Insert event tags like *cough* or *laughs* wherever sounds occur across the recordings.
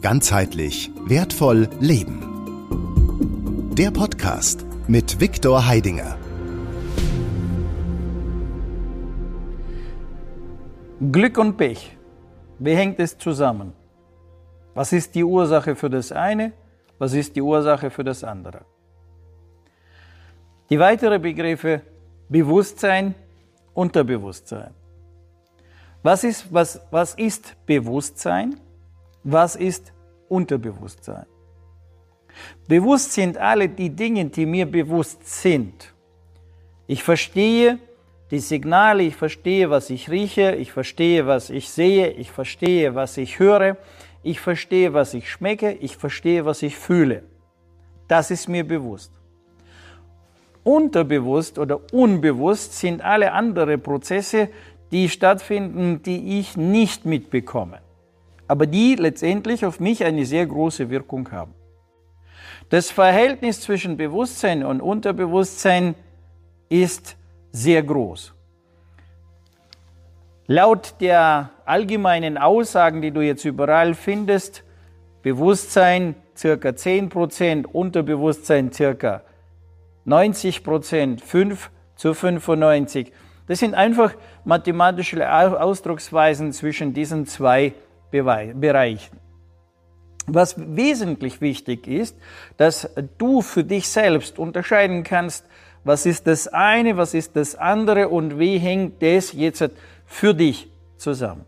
Ganzheitlich wertvoll leben. Der Podcast mit Viktor Heidinger. Glück und Pech. Wie hängt es zusammen? Was ist die Ursache für das eine? Was ist die Ursache für das andere? Die weiteren Begriffe Bewusstsein, Unterbewusstsein. Was ist, was, was ist Bewusstsein? Was ist Unterbewusstsein? Bewusst sind alle die Dinge, die mir bewusst sind. Ich verstehe die Signale, ich verstehe, was ich rieche, ich verstehe, was ich sehe, ich verstehe, was ich höre, ich verstehe, was ich schmecke, ich verstehe, was ich fühle. Das ist mir bewusst. Unterbewusst oder unbewusst sind alle anderen Prozesse, die stattfinden, die ich nicht mitbekomme, aber die letztendlich auf mich eine sehr große Wirkung haben. Das Verhältnis zwischen Bewusstsein und Unterbewusstsein ist sehr groß. Laut der allgemeinen Aussagen, die du jetzt überall findest, Bewusstsein circa 10%, Unterbewusstsein circa 90%, 5 zu 95. Das sind einfach mathematische Ausdrucksweisen zwischen diesen zwei Bereichen. Was wesentlich wichtig ist, dass du für dich selbst unterscheiden kannst, was ist das eine, was ist das andere und wie hängt das jetzt für dich zusammen.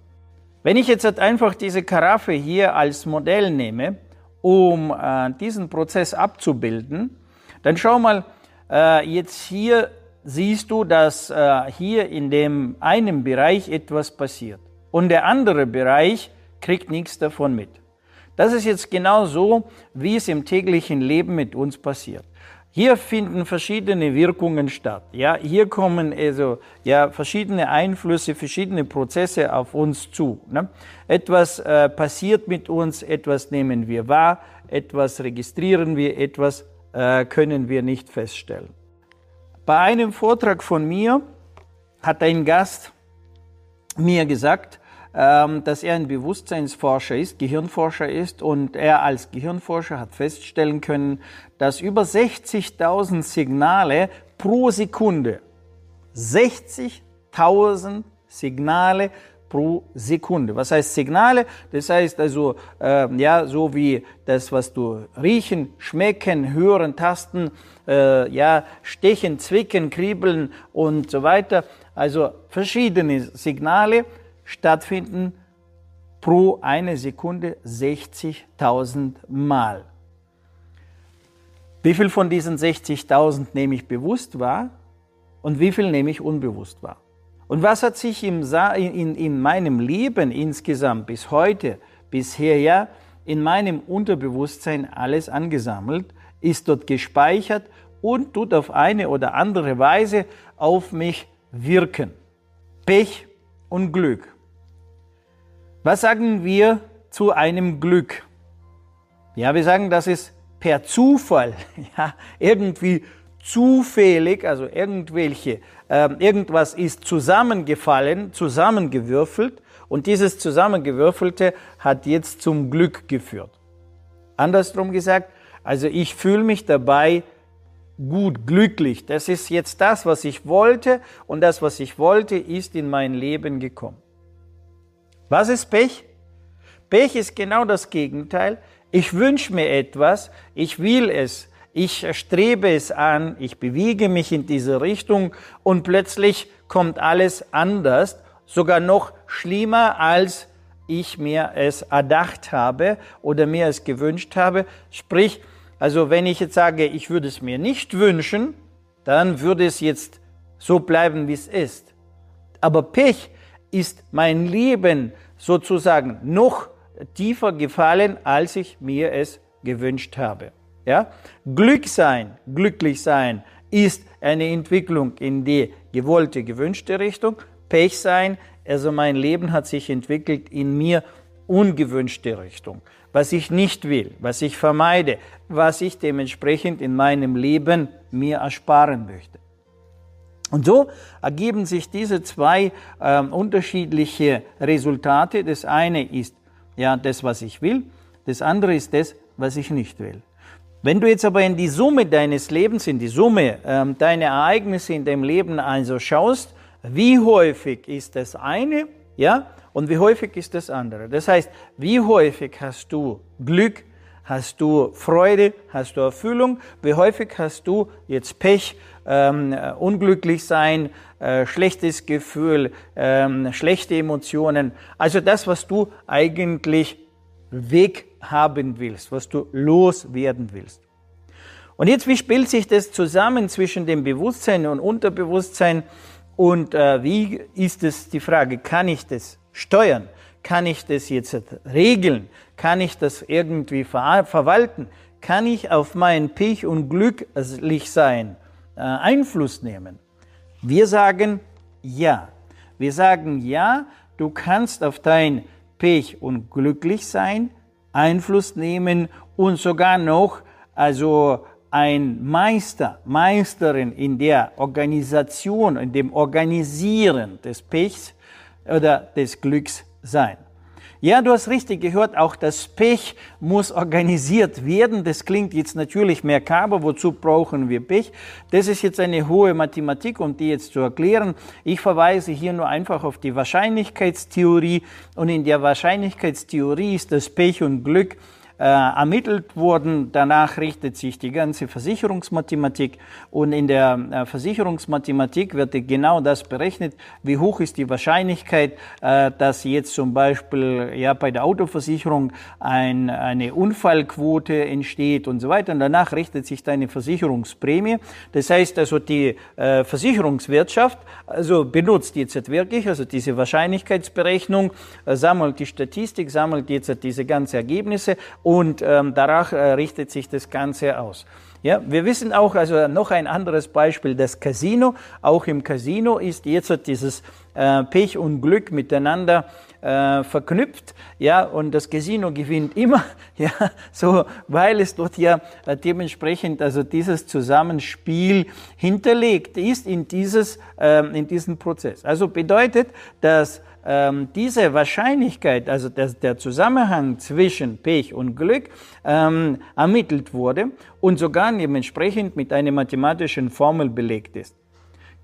Wenn ich jetzt einfach diese Karaffe hier als Modell nehme, um äh, diesen Prozess abzubilden, dann schau mal, äh, jetzt hier siehst du, dass äh, hier in dem einen Bereich etwas passiert und der andere Bereich kriegt nichts davon mit. Das ist jetzt genau so, wie es im täglichen Leben mit uns passiert. Hier finden verschiedene Wirkungen statt. Ja, hier kommen also ja verschiedene Einflüsse, verschiedene Prozesse auf uns zu. Ne? Etwas äh, passiert mit uns, etwas nehmen wir wahr, etwas registrieren wir, etwas äh, können wir nicht feststellen. Bei einem Vortrag von mir hat ein Gast mir gesagt, dass er ein Bewusstseinsforscher ist, Gehirnforscher ist und er als Gehirnforscher hat feststellen können, dass über 60.000 Signale pro Sekunde, 60.000 Signale pro Sekunde. Was heißt Signale? Das heißt also, äh, ja, so wie das, was du riechen, schmecken, hören, tasten, äh, ja, stechen, zwicken, kribbeln und so weiter. Also verschiedene Signale stattfinden pro eine Sekunde 60.000 Mal. Wie viel von diesen 60.000 nehme ich bewusst wahr und wie viel nehme ich unbewusst wahr? Und was hat sich im in, in meinem Leben insgesamt bis heute, bisher ja, in meinem Unterbewusstsein alles angesammelt, ist dort gespeichert und tut auf eine oder andere Weise auf mich wirken. Pech und Glück. Was sagen wir zu einem Glück? Ja, wir sagen, das ist per Zufall, *laughs* ja, irgendwie zufällig, also irgendwelche, äh, irgendwas ist zusammengefallen, zusammengewürfelt und dieses Zusammengewürfelte hat jetzt zum Glück geführt. Andersrum gesagt, also ich fühle mich dabei gut, glücklich. Das ist jetzt das, was ich wollte und das, was ich wollte, ist in mein Leben gekommen. Was ist Pech? Pech ist genau das Gegenteil. Ich wünsche mir etwas, ich will es, ich strebe es an, ich bewege mich in diese Richtung und plötzlich kommt alles anders, sogar noch schlimmer, als ich mir es erdacht habe oder mir es gewünscht habe. Sprich, also wenn ich jetzt sage, ich würde es mir nicht wünschen, dann würde es jetzt so bleiben, wie es ist. Aber Pech ist mein Leben sozusagen noch tiefer gefallen, als ich mir es gewünscht habe. Ja? Glück sein, glücklich sein ist eine Entwicklung in die gewollte, gewünschte Richtung. Pech sein, also mein Leben hat sich entwickelt in mir ungewünschte Richtung. Was ich nicht will, was ich vermeide, was ich dementsprechend in meinem Leben mir ersparen möchte. Und so ergeben sich diese zwei äh, unterschiedliche Resultate. Das eine ist ja das, was ich will. das andere ist das, was ich nicht will. Wenn du jetzt aber in die Summe deines Lebens, in die Summe ähm, deiner Ereignisse in deinem Leben also schaust, wie häufig ist das eine, ja, und wie häufig ist das andere. Das heißt, wie häufig hast du Glück, hast du Freude, hast du Erfüllung, wie häufig hast du jetzt Pech, ähm, unglücklich sein, äh, schlechtes Gefühl, ähm, schlechte Emotionen. Also das, was du eigentlich weghaben willst, was du loswerden willst. Und jetzt, wie spielt sich das zusammen zwischen dem Bewusstsein und Unterbewusstsein? Und äh, wie ist es die Frage, kann ich das steuern? Kann ich das jetzt regeln? Kann ich das irgendwie ver verwalten? Kann ich auf mein Pech und glücklich sein äh, Einfluss nehmen? Wir sagen ja. Wir sagen ja, du kannst auf dein Pech und glücklich sein Einfluss nehmen und sogar noch also ein Meister, Meisterin in der Organisation, in dem Organisieren des Pechs oder des Glücks sein. Ja, du hast richtig gehört, auch das Pech muss organisiert werden. Das klingt jetzt natürlich mehr Kabel, wozu brauchen wir Pech? Das ist jetzt eine hohe Mathematik, um die jetzt zu erklären. Ich verweise hier nur einfach auf die Wahrscheinlichkeitstheorie und in der Wahrscheinlichkeitstheorie ist das Pech und Glück äh, ermittelt wurden. Danach richtet sich die ganze Versicherungsmathematik und in der äh, Versicherungsmathematik wird genau das berechnet, wie hoch ist die Wahrscheinlichkeit, äh, dass jetzt zum Beispiel ja, bei der Autoversicherung ein, eine Unfallquote entsteht und so weiter. Und danach richtet sich deine Versicherungsprämie. Das heißt also, die äh, Versicherungswirtschaft also benutzt jetzt wirklich, also diese Wahrscheinlichkeitsberechnung, äh, sammelt die Statistik, sammelt jetzt diese ganzen Ergebnisse und ähm, danach äh, richtet sich das Ganze aus. Ja, wir wissen auch, also noch ein anderes Beispiel, das Casino. Auch im Casino ist jetzt dieses äh, Pech und Glück miteinander äh, verknüpft. Ja, und das Casino gewinnt immer, *laughs* ja, so, weil es dort ja äh, dementsprechend, also dieses Zusammenspiel hinterlegt ist in dieses, äh, in diesen Prozess. Also bedeutet, dass ähm, diese Wahrscheinlichkeit, also der, der, Zusammenhang zwischen Pech und Glück, ähm, ermittelt wurde und sogar dementsprechend mit einer mathematischen Formel belegt ist.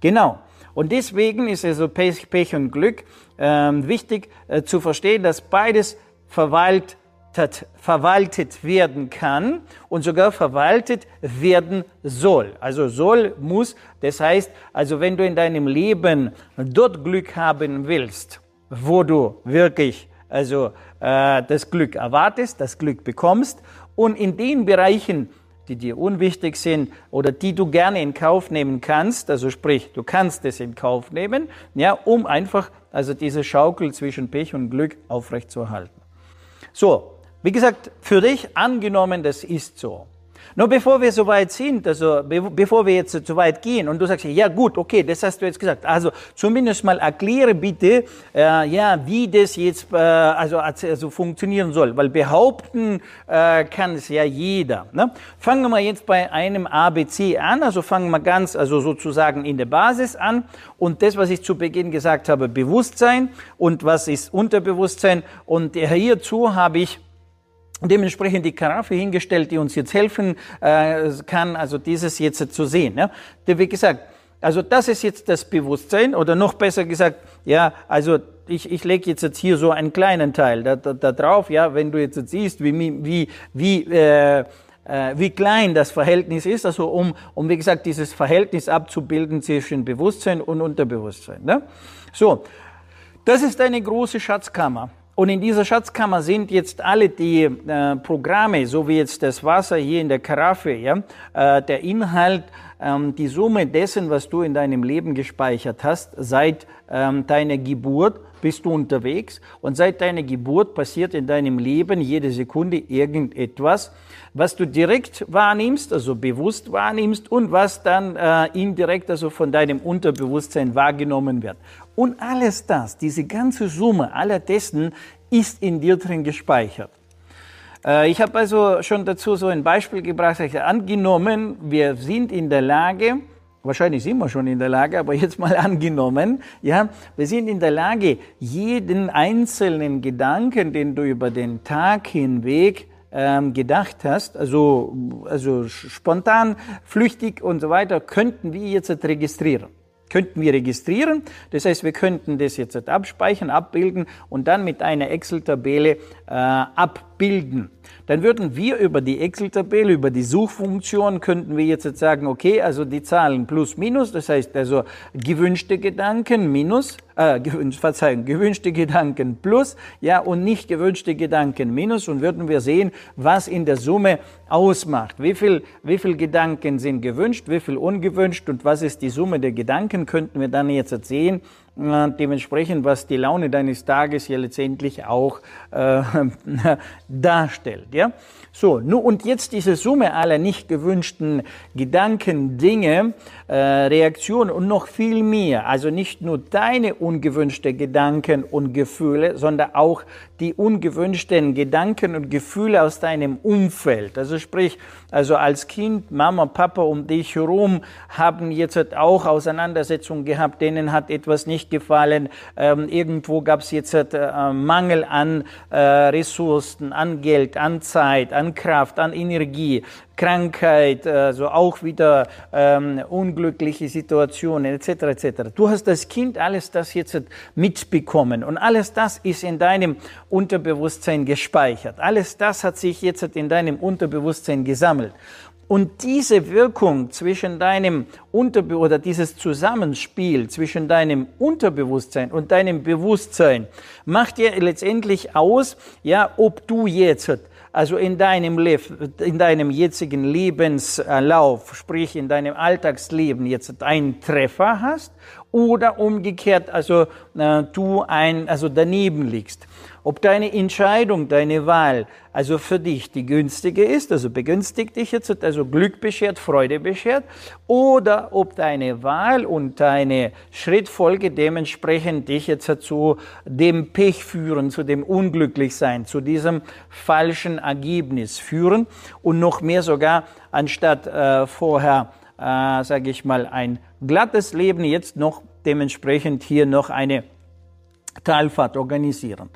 Genau. Und deswegen ist also Pech, Pech und Glück ähm, wichtig äh, zu verstehen, dass beides verwaltet, verwaltet werden kann und sogar verwaltet werden soll. Also soll, muss, das heißt, also wenn du in deinem Leben dort Glück haben willst, wo du wirklich also äh, das Glück erwartest, das Glück bekommst und in den Bereichen, die dir unwichtig sind oder die du gerne in Kauf nehmen kannst, also sprich, du kannst es in Kauf nehmen, ja, um einfach also diese Schaukel zwischen Pech und Glück aufrechtzuerhalten. So, wie gesagt, für dich angenommen, das ist so. Nur bevor wir so weit sind, also bevor wir jetzt so weit gehen und du sagst, ja gut, okay, das hast du jetzt gesagt. Also zumindest mal erkläre bitte, äh, ja, wie das jetzt äh, also, also funktionieren soll, weil behaupten äh, kann es ja jeder. Ne? Fangen wir jetzt bei einem ABC an, also fangen wir ganz, also sozusagen in der Basis an und das, was ich zu Beginn gesagt habe, Bewusstsein und was ist Unterbewusstsein und hierzu habe ich dementsprechend die Karaffe hingestellt, die uns jetzt helfen äh, kann, also dieses jetzt zu sehen. Ja? Wie gesagt, also das ist jetzt das Bewusstsein oder noch besser gesagt, ja, also ich, ich lege jetzt, jetzt hier so einen kleinen Teil da, da, da drauf, ja, wenn du jetzt, jetzt siehst, wie, wie, wie, äh, äh, wie klein das Verhältnis ist, also um, um, wie gesagt, dieses Verhältnis abzubilden zwischen Bewusstsein und Unterbewusstsein. Ne? So, das ist eine große Schatzkammer. Und in dieser Schatzkammer sind jetzt alle die äh, Programme, so wie jetzt das Wasser hier in der Karaffe, ja, äh, der Inhalt, ähm, die Summe dessen, was du in deinem Leben gespeichert hast, seit ähm, deiner Geburt bist du unterwegs und seit deiner Geburt passiert in deinem Leben jede Sekunde irgendetwas, was du direkt wahrnimmst, also bewusst wahrnimmst und was dann äh, indirekt, also von deinem Unterbewusstsein wahrgenommen wird. Und alles das, diese ganze Summe aller dessen ist in dir drin gespeichert. Äh, ich habe also schon dazu so ein Beispiel gebracht. Ich angenommen, wir sind in der Lage, wahrscheinlich sind wir schon in der Lage, aber jetzt mal *laughs* angenommen, ja, wir sind in der Lage, jeden einzelnen Gedanken, den du über den Tag hinweg ähm, gedacht hast, also, also spontan, flüchtig und so weiter, könnten wir jetzt registrieren könnten wir registrieren. Das heißt, wir könnten das jetzt abspeichern, abbilden und dann mit einer Excel-Tabelle äh, abbilden. Dann würden wir über die Excel-Tabelle, über die Suchfunktion, könnten wir jetzt sagen, okay, also die Zahlen plus minus, das heißt also gewünschte Gedanken minus, äh, gewünscht, Verzeihung, gewünschte Gedanken plus, ja, und nicht gewünschte Gedanken minus und würden wir sehen, was in der Summe ausmacht. Wie viel, wie viel Gedanken sind gewünscht, wie viel ungewünscht und was ist die Summe der Gedanken, könnten wir dann jetzt sehen dementsprechend, was die Laune deines Tages ja letztendlich auch äh, *laughs* darstellt. Ja? So, nun und jetzt diese Summe aller nicht gewünschten Gedanken, Dinge, äh, Reaktionen und noch viel mehr. Also nicht nur deine ungewünschten Gedanken und Gefühle, sondern auch die ungewünschten Gedanken und Gefühle aus deinem Umfeld. Also sprich, also als Kind, Mama, Papa um dich herum haben jetzt auch Auseinandersetzungen gehabt, denen hat etwas nicht gefallen. Ähm, irgendwo gab es jetzt äh, Mangel an äh, Ressourcen, an Geld, an Zeit, an Kraft, an Energie. Krankheit, also auch wieder ähm, unglückliche Situationen etc. etc. Du hast als Kind alles das jetzt mitbekommen und alles das ist in deinem Unterbewusstsein gespeichert. Alles das hat sich jetzt in deinem Unterbewusstsein gesammelt. Und diese Wirkung zwischen deinem Unterbe oder dieses Zusammenspiel zwischen deinem Unterbewusstsein und deinem Bewusstsein macht dir letztendlich aus, ja, ob du jetzt also in deinem, Le in deinem jetzigen Lebenslauf, sprich in deinem Alltagsleben jetzt einen Treffer hast oder umgekehrt, also äh, du ein, also daneben liegst. Ob deine Entscheidung, deine Wahl, also für dich die günstige ist, also begünstigt dich jetzt, also Glück beschert, Freude beschert, oder ob deine Wahl und deine Schrittfolge dementsprechend dich jetzt zu dem Pech führen, zu dem Unglücklichsein, zu diesem falschen Ergebnis führen und noch mehr sogar anstatt äh, vorher, äh, sage ich mal, ein glattes Leben jetzt noch dementsprechend hier noch eine Talfahrt organisieren.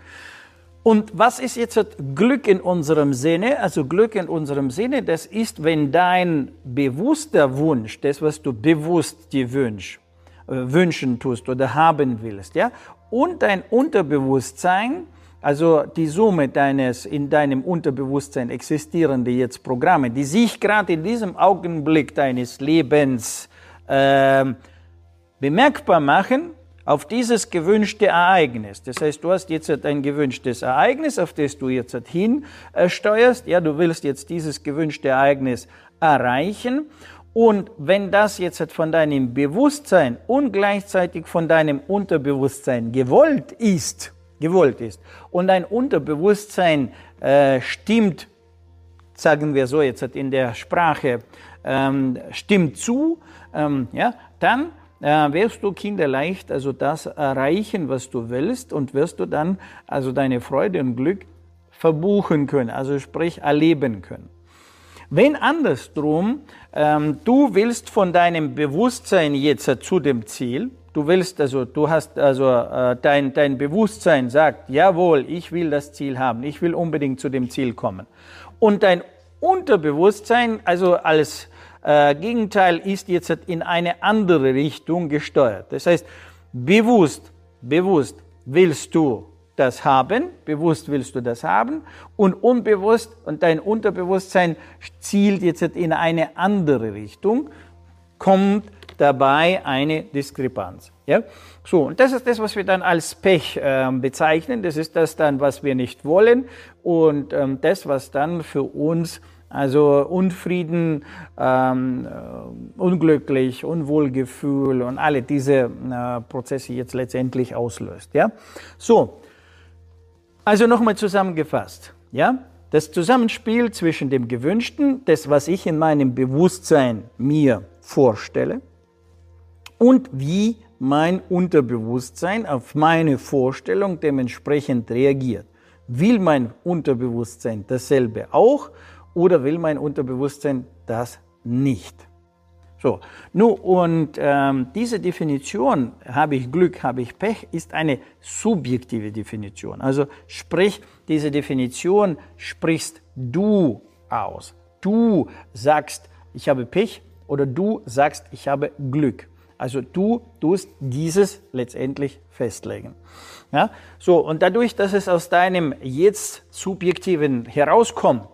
Und was ist jetzt Glück in unserem Sinne? Also Glück in unserem Sinne, das ist, wenn dein bewusster Wunsch, das, was du bewusst dir wünsch, äh, wünschen tust oder haben willst, ja, und dein Unterbewusstsein, also die Summe deines in deinem Unterbewusstsein existierende jetzt Programme, die sich gerade in diesem Augenblick deines Lebens äh, bemerkbar machen, auf dieses gewünschte Ereignis. Das heißt, du hast jetzt ein gewünschtes Ereignis, auf das du jetzt hin steuerst. Ja, du willst jetzt dieses gewünschte Ereignis erreichen. Und wenn das jetzt von deinem Bewusstsein und gleichzeitig von deinem Unterbewusstsein gewollt ist, gewollt ist, und dein Unterbewusstsein äh, stimmt, sagen wir so jetzt in der Sprache, ähm, stimmt zu, ähm, ja, dann äh, wirst du kinderleicht also das erreichen, was du willst und wirst du dann also deine Freude und Glück verbuchen können, also sprich erleben können. Wenn andersrum, ähm, du willst von deinem Bewusstsein jetzt zu dem Ziel, du willst also, du hast also äh, dein, dein Bewusstsein sagt, jawohl, ich will das Ziel haben, ich will unbedingt zu dem Ziel kommen. Und dein Unterbewusstsein, also als äh, Gegenteil ist jetzt in eine andere Richtung gesteuert. Das heißt, bewusst, bewusst willst du das haben, bewusst willst du das haben und unbewusst und dein Unterbewusstsein zielt jetzt in eine andere Richtung, kommt dabei eine Diskrepanz. Ja? So, und das ist das, was wir dann als Pech äh, bezeichnen. Das ist das dann, was wir nicht wollen und ähm, das, was dann für uns also Unfrieden, ähm, äh, unglücklich, Unwohlgefühl und alle diese äh, Prozesse jetzt letztendlich auslöst. Ja? So, also nochmal zusammengefasst. Ja? Das Zusammenspiel zwischen dem Gewünschten, das, was ich in meinem Bewusstsein mir vorstelle, und wie mein Unterbewusstsein auf meine Vorstellung dementsprechend reagiert. Will mein Unterbewusstsein dasselbe auch oder will mein Unterbewusstsein das nicht? So, nun, und ähm, diese Definition, habe ich Glück, habe ich Pech, ist eine subjektive Definition. Also sprich, diese Definition sprichst du aus. Du sagst, ich habe Pech oder du sagst, ich habe Glück. Also du tust dieses letztendlich festlegen. Ja? So, und dadurch, dass es aus deinem jetzt Subjektiven herauskommt,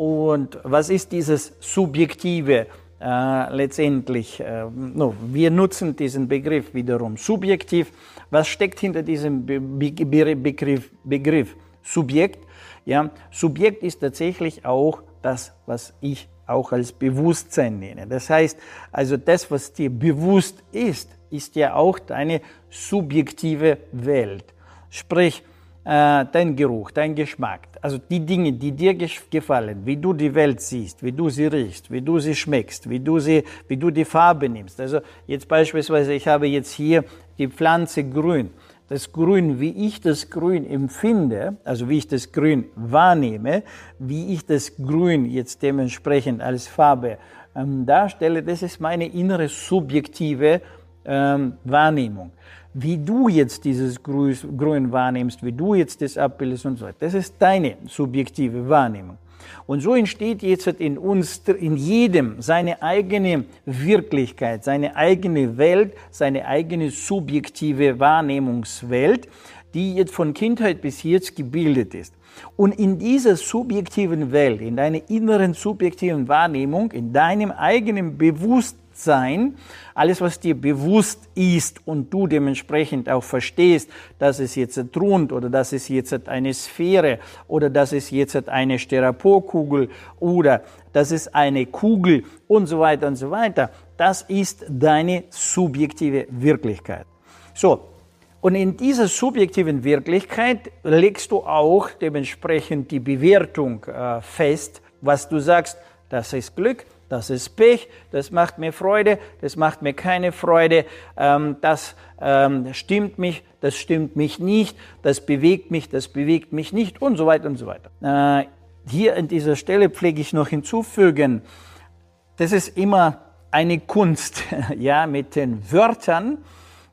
und was ist dieses Subjektive äh, letztendlich? Äh, no, wir nutzen diesen Begriff wiederum subjektiv. Was steckt hinter diesem Be Be Begriff, Begriff? Subjekt. Ja, Subjekt ist tatsächlich auch das, was ich auch als Bewusstsein nenne. Das heißt, also das, was dir bewusst ist, ist ja auch deine subjektive Welt. Sprich, äh, dein Geruch, dein Geschmack, also die Dinge, die dir gefallen, wie du die Welt siehst, wie du sie riechst, wie du sie schmeckst, wie du sie, wie du die Farbe nimmst. Also jetzt beispielsweise, ich habe jetzt hier die Pflanze grün. Das Grün, wie ich das Grün empfinde, also wie ich das Grün wahrnehme, wie ich das Grün jetzt dementsprechend als Farbe ähm, darstelle, das ist meine innere subjektive ähm, Wahrnehmung wie du jetzt dieses Grün wahrnimmst, wie du jetzt das abbildest und so weiter. Das ist deine subjektive Wahrnehmung. Und so entsteht jetzt in uns, in jedem seine eigene Wirklichkeit, seine eigene Welt, seine eigene subjektive Wahrnehmungswelt, die jetzt von Kindheit bis jetzt gebildet ist. Und in dieser subjektiven Welt, in deiner inneren subjektiven Wahrnehmung, in deinem eigenen Bewusstsein, sein, alles, was dir bewusst ist und du dementsprechend auch verstehst, dass es jetzt thront oder dass es jetzt eine Sphäre oder dass es jetzt eine Styroporkugel oder dass es eine Kugel und so weiter und so weiter, das ist deine subjektive Wirklichkeit. So, und in dieser subjektiven Wirklichkeit legst du auch dementsprechend die Bewertung äh, fest, was du sagst, das ist Glück, das ist Pech, das macht mir Freude, das macht mir keine Freude, ähm, das ähm, stimmt mich, das stimmt mich nicht, das bewegt mich, das bewegt mich nicht und so weiter und so weiter. Äh, hier an dieser Stelle pflege ich noch hinzufügen, das ist immer eine Kunst, *laughs* ja, mit den Wörtern,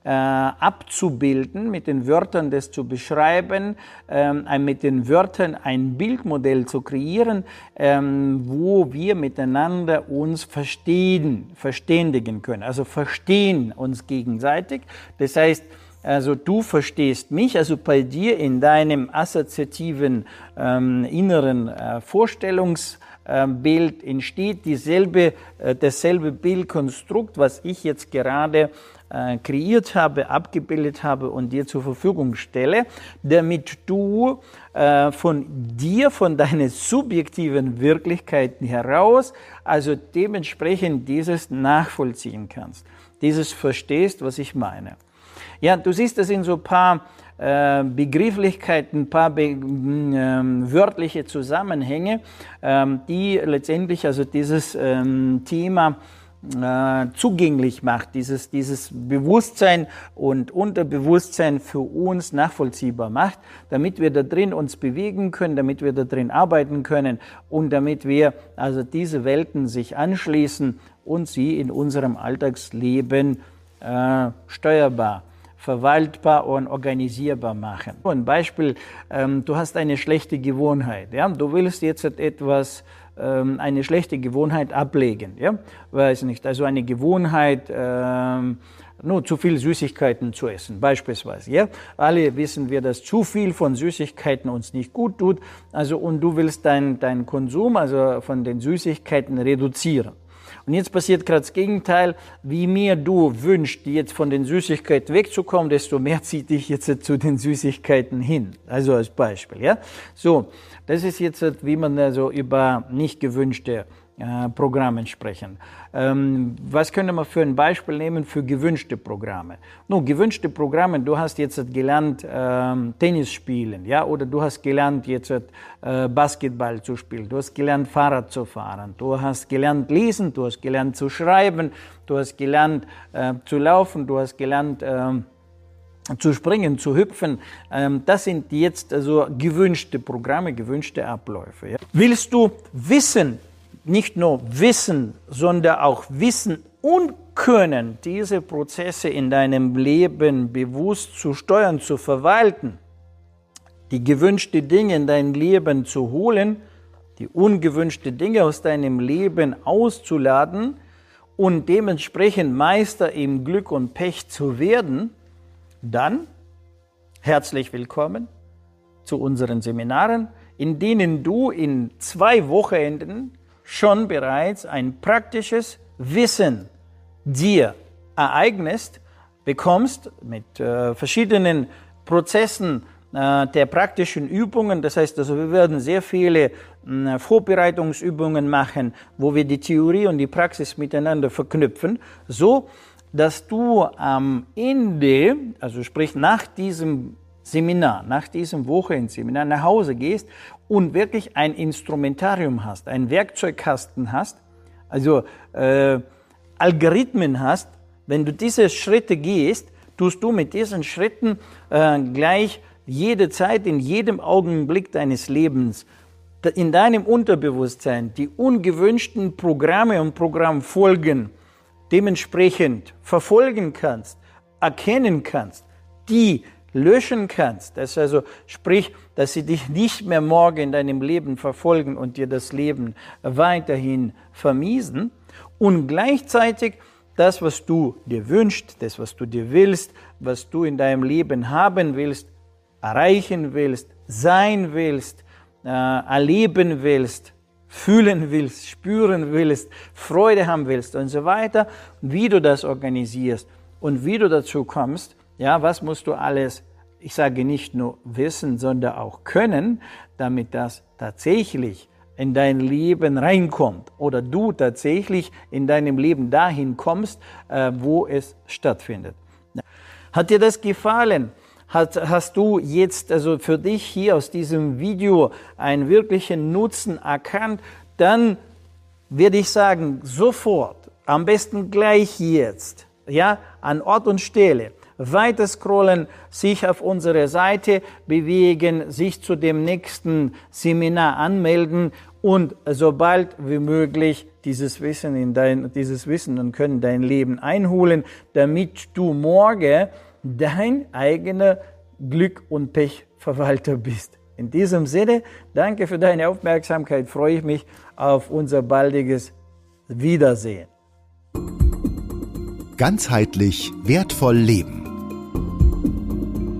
äh, abzubilden, mit den Wörtern das zu beschreiben, ähm, mit den Wörtern ein Bildmodell zu kreieren, ähm, wo wir miteinander uns verstehen, verständigen können. Also verstehen uns gegenseitig. Das heißt, also du verstehst mich, also bei dir in deinem assoziativen ähm, inneren äh, Vorstellungsbild entsteht dieselbe, äh, dasselbe Bildkonstrukt, was ich jetzt gerade äh, kreiert habe, abgebildet habe und dir zur Verfügung stelle, damit du äh, von dir, von deinen subjektiven Wirklichkeiten heraus, also dementsprechend dieses nachvollziehen kannst, dieses verstehst, was ich meine. Ja, du siehst das in so ein paar äh, Begrifflichkeiten, ein paar be äh, wörtliche Zusammenhänge, ähm, die letztendlich also dieses ähm, Thema äh, zugänglich macht, dieses, dieses Bewusstsein und Unterbewusstsein für uns nachvollziehbar macht, damit wir da drin uns bewegen können, damit wir da drin arbeiten können und damit wir also diese Welten sich anschließen und sie in unserem Alltagsleben äh, steuerbar verwaltbar und organisierbar machen. Ein Beispiel, ähm, du hast eine schlechte Gewohnheit. Ja? Du willst jetzt etwas ähm, eine schlechte Gewohnheit ablegen. Ja? Weiß nicht, also eine Gewohnheit, ähm, nur zu viel Süßigkeiten zu essen, beispielsweise. Ja? Alle wissen wir, dass zu viel von Süßigkeiten uns nicht gut tut. Also, und du willst deinen dein Konsum, also von den Süßigkeiten reduzieren. Und jetzt passiert gerade das Gegenteil. Wie mehr du wünschst, jetzt von den Süßigkeiten wegzukommen, desto mehr *laughs* zieht dich jetzt zu den Süßigkeiten hin. Also als Beispiel, ja. So. Das ist jetzt, wie man also über nicht gewünschte äh, Programme sprechen. Ähm, was könnte man für ein Beispiel nehmen für gewünschte Programme? Nun, gewünschte Programme, du hast jetzt gelernt ähm, Tennis spielen, ja, oder du hast gelernt jetzt äh, Basketball zu spielen, du hast gelernt Fahrrad zu fahren, du hast gelernt lesen, du hast gelernt zu schreiben, du hast gelernt äh, zu laufen, du hast gelernt äh, zu springen, zu hüpfen, ähm, das sind jetzt also gewünschte Programme, gewünschte Abläufe. Willst du Wissen, nicht nur Wissen, sondern auch Wissen und können, diese Prozesse in deinem Leben bewusst zu steuern, zu verwalten, die gewünschten Dinge in dein Leben zu holen, die ungewünschten Dinge aus deinem Leben auszuladen und dementsprechend Meister im Glück und Pech zu werden, dann herzlich willkommen zu unseren Seminaren, in denen du in zwei Wochenenden schon bereits ein praktisches Wissen dir ereignest, bekommst mit äh, verschiedenen Prozessen äh, der praktischen Übungen. Das heißt also, wir werden sehr viele äh, Vorbereitungsübungen machen, wo wir die Theorie und die Praxis miteinander verknüpfen, so dass du am Ende, also sprich nach diesem Seminar, nach diesem Wochenendseminar nach Hause gehst und wirklich ein Instrumentarium hast, einen Werkzeugkasten hast, also äh, Algorithmen hast, wenn du diese Schritte gehst, tust du mit diesen Schritten äh, gleich jede Zeit, in jedem Augenblick deines Lebens, in deinem Unterbewusstsein die ungewünschten Programme und Programmfolgen dementsprechend verfolgen kannst, erkennen kannst, die löschen kannst. Das also sprich, dass sie dich nicht mehr morgen in deinem Leben verfolgen und dir das Leben weiterhin vermiesen. Und gleichzeitig das, was du dir wünschst, das, was du dir willst, was du in deinem Leben haben willst, erreichen willst, sein willst, äh, erleben willst, fühlen willst, spüren willst, Freude haben willst und so weiter, wie du das organisierst und wie du dazu kommst, ja, was musst du alles, ich sage nicht nur wissen, sondern auch können, damit das tatsächlich in dein Leben reinkommt oder du tatsächlich in deinem Leben dahin kommst, äh, wo es stattfindet. Hat dir das gefallen? Hat, hast du jetzt also für dich hier aus diesem Video einen wirklichen Nutzen erkannt? Dann würde ich sagen, sofort, am besten gleich jetzt, ja, an Ort und Stelle, weiter scrollen, sich auf unsere Seite bewegen, sich zu dem nächsten Seminar anmelden und sobald wie möglich dieses Wissen in dein, dieses Wissen und Können dein Leben einholen, damit du morgen dein eigener Glück- und Pechverwalter bist. In diesem Sinne, danke für deine Aufmerksamkeit, freue ich mich auf unser baldiges Wiedersehen. Ganzheitlich wertvoll leben.